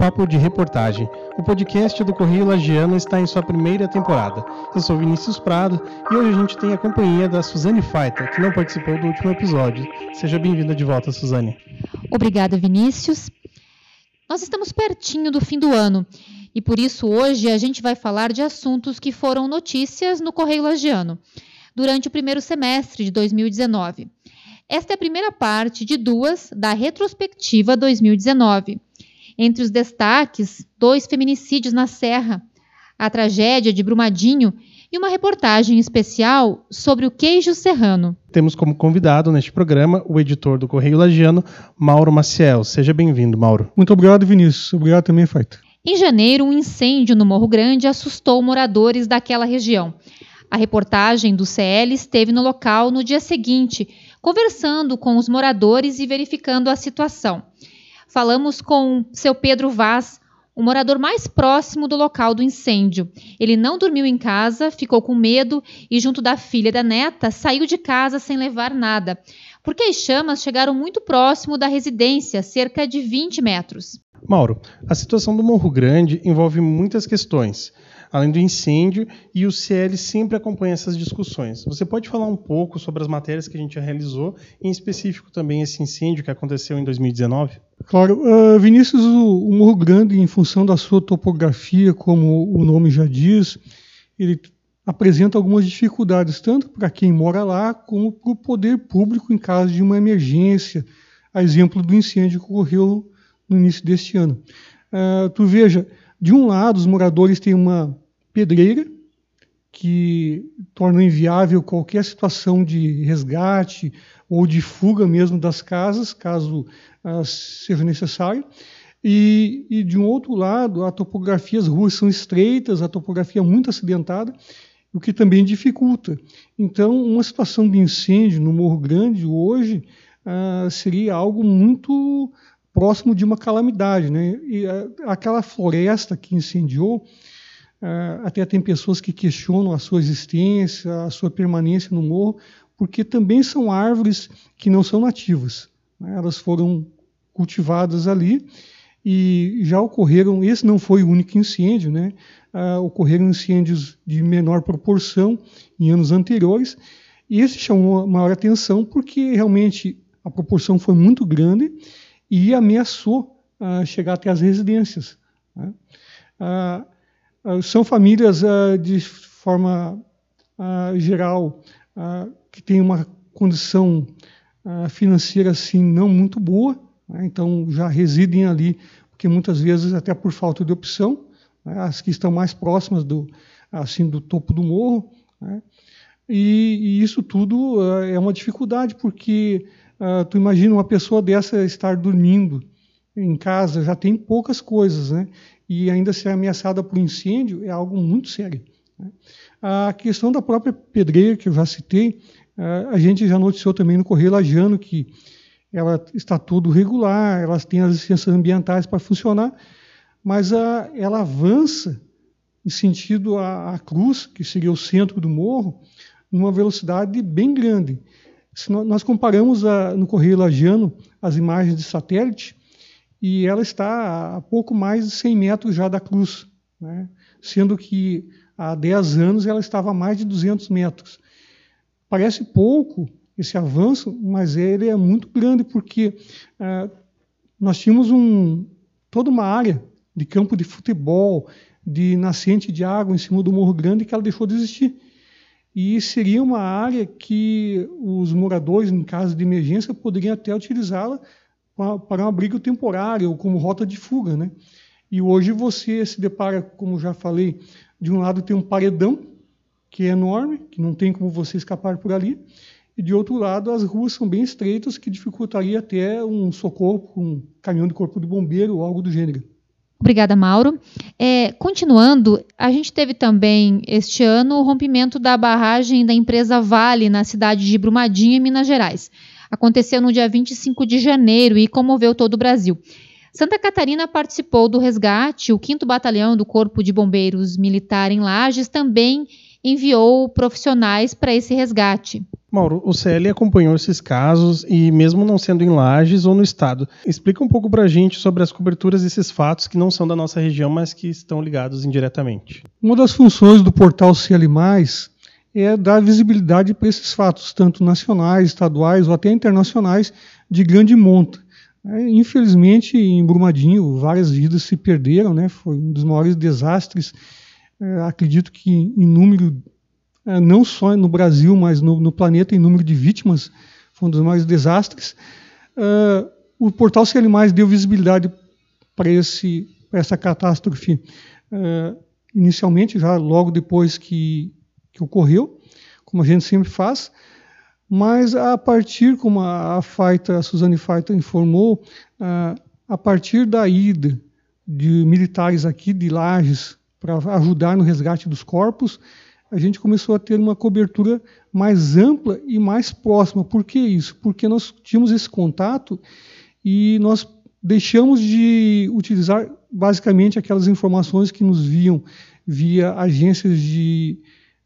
Papo de Reportagem. O podcast do Correio Lagiano está em sua primeira temporada. Eu sou Vinícius Prado e hoje a gente tem a companhia da Suzane Faita, que não participou do último episódio. Seja bem-vinda de volta, Suzane. Obrigada, Vinícius. Nós estamos pertinho do fim do ano e por isso hoje a gente vai falar de assuntos que foram notícias no Correio Lagiano durante o primeiro semestre de 2019. Esta é a primeira parte de duas da retrospectiva 2019. Entre os destaques, dois feminicídios na Serra, a tragédia de Brumadinho e uma reportagem especial sobre o queijo serrano. Temos como convidado neste programa o editor do Correio Lagiano, Mauro Maciel. Seja bem-vindo, Mauro. Muito obrigado, Vinícius. Obrigado também, Feito. Em janeiro, um incêndio no Morro Grande assustou moradores daquela região. A reportagem do CL esteve no local no dia seguinte conversando com os moradores e verificando a situação. Falamos com seu Pedro Vaz, o morador mais próximo do local do incêndio. Ele não dormiu em casa, ficou com medo e, junto da filha e da neta, saiu de casa sem levar nada, porque as chamas chegaram muito próximo da residência, cerca de 20 metros. Mauro, a situação do Morro Grande envolve muitas questões além do incêndio, e o CL sempre acompanha essas discussões. Você pode falar um pouco sobre as matérias que a gente já realizou, em específico também esse incêndio que aconteceu em 2019? Claro, uh, Vinícius, o, o Morro Grande, em função da sua topografia, como o nome já diz, ele apresenta algumas dificuldades, tanto para quem mora lá, como para o poder público em caso de uma emergência, a exemplo do incêndio que ocorreu no início deste ano. Uh, tu veja, de um lado, os moradores têm uma pedreira que torna inviável qualquer situação de resgate ou de fuga mesmo das casas, caso uh, seja necessário. E, e, de um outro lado, a topografia, as ruas são estreitas, a topografia é muito acidentada, o que também dificulta. Então, uma situação de incêndio no Morro Grande hoje uh, seria algo muito próximo de uma calamidade. Né? E aquela floresta que incendiou, até tem pessoas que questionam a sua existência, a sua permanência no morro, porque também são árvores que não são nativas. Né? Elas foram cultivadas ali e já ocorreram, esse não foi o único incêndio, né? ocorreram incêndios de menor proporção em anos anteriores, e esse chamou maior atenção porque realmente a proporção foi muito grande e ameaçou uh, chegar até as residências. Né? Uh, são famílias de forma geral que têm uma condição financeira assim não muito boa, né? então já residem ali, porque muitas vezes até por falta de opção, né? as que estão mais próximas do assim do topo do morro, né? e, e, isso tudo uh, é uma dificuldade porque Uh, tu imagina uma pessoa dessa estar dormindo em casa, já tem poucas coisas, né? E ainda ser ameaçada por incêndio é algo muito sério. Né? A questão da própria pedreira, que eu já citei, uh, a gente já noticiou também no Correio Lajano que ela está tudo regular, elas têm as licenças ambientais para funcionar, mas uh, ela avança em sentido à, à cruz, que seria o centro do morro, numa velocidade bem grande. Se nós comparamos a, no Correio Lagiano as imagens de satélite, e ela está a pouco mais de 100 metros já da cruz, né? sendo que há 10 anos ela estava a mais de 200 metros. Parece pouco esse avanço, mas ele é muito grande, porque ah, nós tínhamos um, toda uma área de campo de futebol, de nascente de água em cima do Morro Grande que ela deixou de existir e seria uma área que os moradores, em caso de emergência, poderiam até utilizá-la para um abrigo temporário ou como rota de fuga. Né? E hoje você se depara, como já falei, de um lado tem um paredão, que é enorme, que não tem como você escapar por ali, e de outro lado as ruas são bem estreitas, que dificultaria até um socorro um caminhão de corpo de bombeiro ou algo do gênero. Obrigada, Mauro. É, continuando, a gente teve também este ano o rompimento da barragem da empresa Vale na cidade de Brumadinho, em Minas Gerais. Aconteceu no dia 25 de janeiro e comoveu todo o Brasil. Santa Catarina participou do resgate, o 5 Batalhão do Corpo de Bombeiros Militar em Lages também enviou profissionais para esse resgate. Mauro, o CL acompanhou esses casos e, mesmo não sendo em Lages ou no estado, explica um pouco para a gente sobre as coberturas desses fatos que não são da nossa região, mas que estão ligados indiretamente. Uma das funções do portal CL, é dar visibilidade para esses fatos, tanto nacionais, estaduais ou até internacionais, de grande monta. É, infelizmente, em Brumadinho, várias vidas se perderam, né? foi um dos maiores desastres, é, acredito que em número é, não só no Brasil, mas no, no, planeta, em número de vítimas, foi um dos maiores desastres. O portal Ser Animais deu visibilidade para essa catástrofe inicialmente, já logo depois que, que ocorreu, como a gente sempre faz, mas a partir, como a, Faita, a Suzane Faita informou, uh, a partir da ida de militares aqui de Lages para ajudar no resgate dos corpos, a gente começou a ter uma cobertura mais ampla e mais próxima. Por que isso? Porque nós tínhamos esse contato e nós deixamos de utilizar basicamente aquelas informações que nos viam via agências de,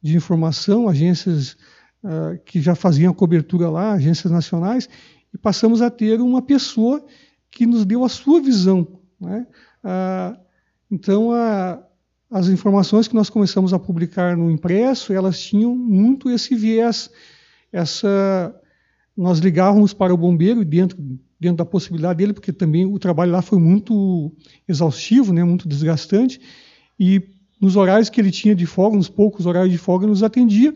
de informação, agências uh, que já faziam cobertura lá, agências nacionais, e passamos a ter uma pessoa que nos deu a sua visão. Né? Uh, então, a, as informações que nós começamos a publicar no impresso, elas tinham muito esse viés, essa nós ligávamos para o bombeiro dentro dentro da possibilidade dele, porque também o trabalho lá foi muito exaustivo, né, muito desgastante, e nos horários que ele tinha de folga, nos poucos horários de folga, nos atendia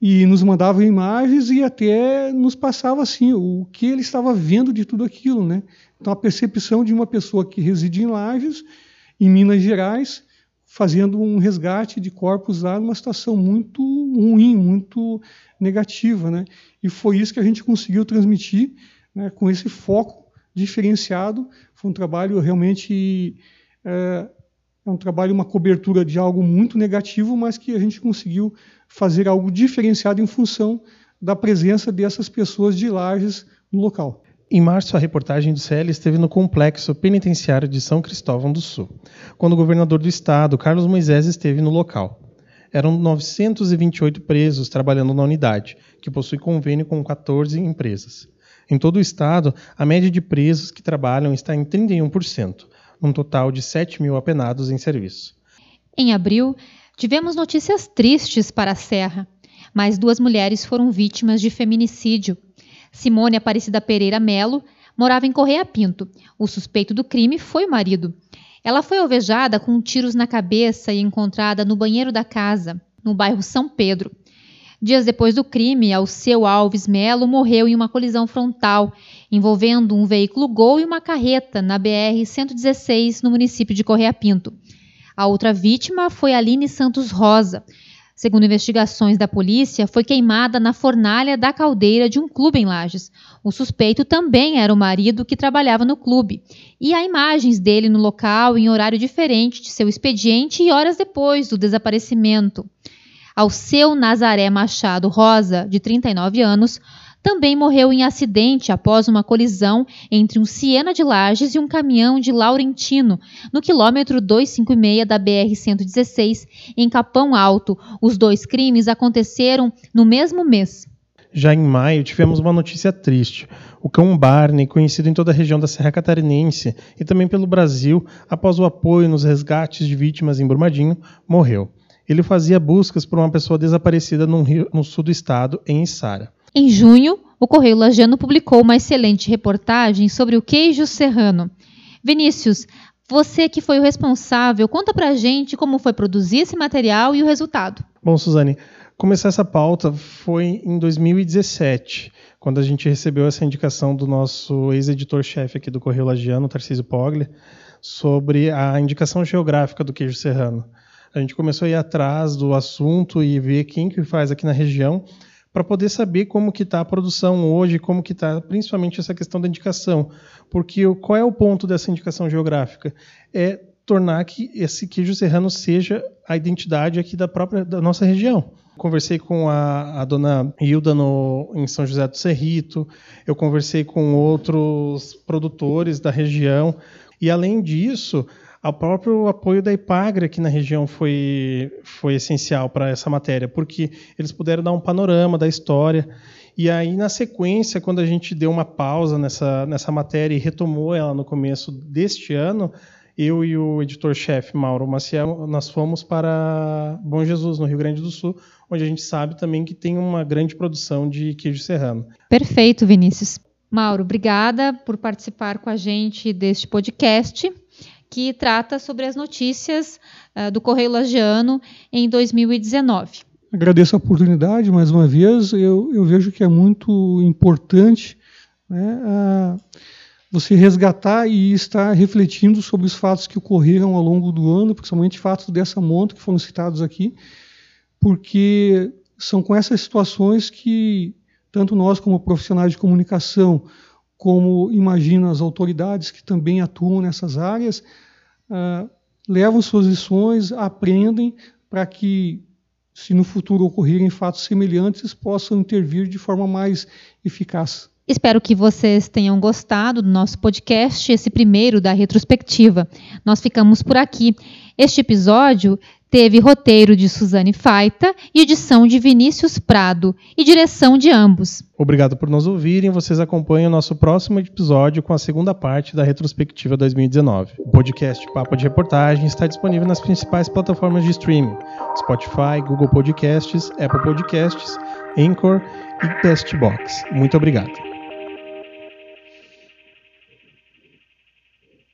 e nos mandava imagens e até nos passava assim o que ele estava vendo de tudo aquilo, né? Então a percepção de uma pessoa que reside em Lages, em Minas Gerais, fazendo um resgate de corpos lá numa situação muito ruim, muito negativa. Né? E foi isso que a gente conseguiu transmitir né, com esse foco diferenciado. Foi um trabalho realmente. É, é um trabalho, uma cobertura de algo muito negativo, mas que a gente conseguiu fazer algo diferenciado em função da presença dessas pessoas de Lages no local. Em março, a reportagem do CL esteve no complexo penitenciário de São Cristóvão do Sul, quando o governador do estado, Carlos Moisés, esteve no local. Eram 928 presos trabalhando na unidade, que possui convênio com 14 empresas. Em todo o estado, a média de presos que trabalham está em 31%, num total de 7 mil apenados em serviço. Em abril, tivemos notícias tristes para a Serra. Mais duas mulheres foram vítimas de feminicídio Simone Aparecida Pereira Melo morava em Correia Pinto. O suspeito do crime foi o marido. Ela foi alvejada com tiros na cabeça e encontrada no banheiro da casa, no bairro São Pedro. Dias depois do crime, Alceu Alves Melo morreu em uma colisão frontal envolvendo um veículo Gol e uma carreta na BR-116, no município de Correia Pinto. A outra vítima foi Aline Santos Rosa, Segundo investigações da polícia, foi queimada na fornalha da caldeira de um clube em Lages. O suspeito também era o marido que trabalhava no clube. E há imagens dele no local em horário diferente de seu expediente e horas depois do desaparecimento. Ao seu Nazaré Machado Rosa, de 39 anos, também morreu em acidente após uma colisão entre um Siena de Lages e um caminhão de Laurentino, no quilômetro 256 da BR-116, em Capão Alto. Os dois crimes aconteceram no mesmo mês. Já em maio, tivemos uma notícia triste. O cão Barney, conhecido em toda a região da Serra Catarinense e também pelo Brasil, após o apoio nos resgates de vítimas em Brumadinho, morreu. Ele fazia buscas por uma pessoa desaparecida no, rio, no sul do estado, em Içara. Em junho, o Correio Lagiano publicou uma excelente reportagem sobre o queijo serrano. Vinícius, você que foi o responsável, conta pra gente como foi produzir esse material e o resultado. Bom, Suzane, começar essa pauta foi em 2017, quando a gente recebeu essa indicação do nosso ex-editor-chefe aqui do Correio Lagiano, Tarcísio Pogli, sobre a indicação geográfica do queijo serrano. A gente começou a ir atrás do assunto e ver quem que faz aqui na região para poder saber como que está a produção hoje, como que está principalmente essa questão da indicação. Porque qual é o ponto dessa indicação geográfica? É tornar que esse queijo serrano seja a identidade aqui da própria da nossa região. Conversei com a, a dona Hilda no, em São José do Cerrito, eu conversei com outros produtores da região, e além disso, O próprio apoio da Ipagre aqui na região foi, foi essencial para essa matéria, porque eles puderam dar um panorama da história. E aí, na sequência, quando a gente deu uma pausa nessa, nessa matéria e retomou ela no começo deste ano, eu e o editor-chefe Mauro Maciel, nós fomos para Bom Jesus, no Rio Grande do Sul, onde a gente sabe também que tem uma grande produção de queijo serrano. Perfeito, Vinícius. Mauro, obrigada por participar com a gente deste podcast que trata sobre as notícias uh, do Correio Lagiano em 2019. Agradeço a oportunidade mais uma vez. Eu, eu vejo que é muito importante né, você resgatar e estar refletindo sobre os fatos que ocorreram ao longo do ano, principalmente fatos dessa monta que foram citados aqui, porque são com essas situações que tanto nós como profissionais de comunicação, como imagino as autoridades que também atuam nessas áreas, uh, levam suas lições, aprendem para que, se no futuro ocorrerem fatos semelhantes, possam intervir de forma mais eficaz. Espero que vocês tenham gostado do nosso podcast, esse primeiro da retrospectiva. Nós ficamos por aqui. Este episódio teve roteiro de Suzane Faita e edição de Vinícius Prado e direção de ambos. Obrigado por nos ouvirem. Vocês acompanham o nosso próximo episódio com a segunda parte da retrospectiva 2019. O podcast Papo de Reportagem está disponível nas principais plataformas de streaming: Spotify, Google Podcasts, Apple Podcasts, Anchor e Castbox. Muito obrigado.